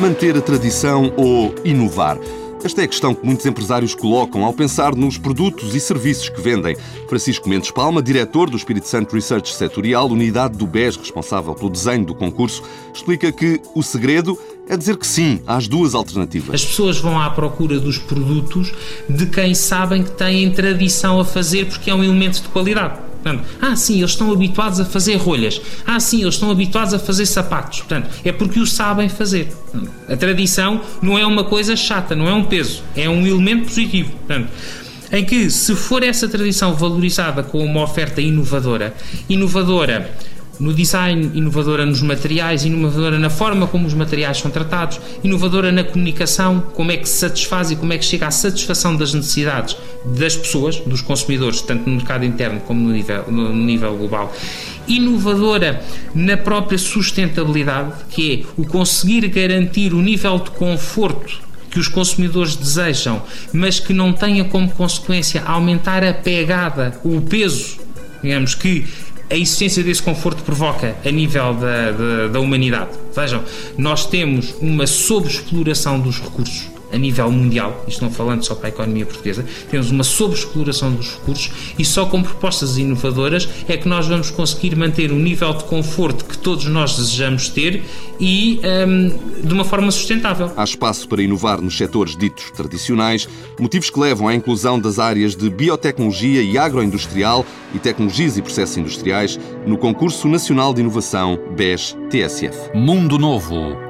Manter a tradição ou inovar? Esta é a questão que muitos empresários colocam ao pensar nos produtos e serviços que vendem. Francisco Mendes Palma, diretor do Espírito Santo Research Setorial, unidade do BES responsável pelo desenho do concurso, explica que o segredo é dizer que sim às duas alternativas. As pessoas vão à procura dos produtos de quem sabem que têm tradição a fazer porque é um elemento de qualidade. Portanto, ah, sim, eles estão habituados a fazer rolhas. Ah, sim, eles estão habituados a fazer sapatos. Portanto, é porque o sabem fazer. A tradição não é uma coisa chata, não é um peso, é um elemento positivo. Portanto, em que, se for essa tradição valorizada com uma oferta inovadora, inovadora no design, inovadora nos materiais, inovadora na forma como os materiais são tratados, inovadora na comunicação, como é que se satisfaz e como é que chega à satisfação das necessidades das pessoas, dos consumidores, tanto no mercado interno como no nível, no nível global. Inovadora na própria sustentabilidade, que é o conseguir garantir o nível de conforto que os consumidores desejam, mas que não tenha como consequência aumentar a pegada, o peso, digamos que a existência desse conforto provoca a nível da, da, da humanidade. Vejam, nós temos uma sobreexploração dos recursos a nível mundial, isto não falando só para a economia portuguesa, temos uma sobreexploração dos recursos e só com propostas inovadoras é que nós vamos conseguir manter o nível de conforto que todos nós desejamos ter e um, de uma forma sustentável. Há espaço para inovar nos setores ditos tradicionais, motivos que levam à inclusão das áreas de biotecnologia e agroindustrial e tecnologias e processos industriais no Concurso Nacional de Inovação BES-TSF. Mundo Novo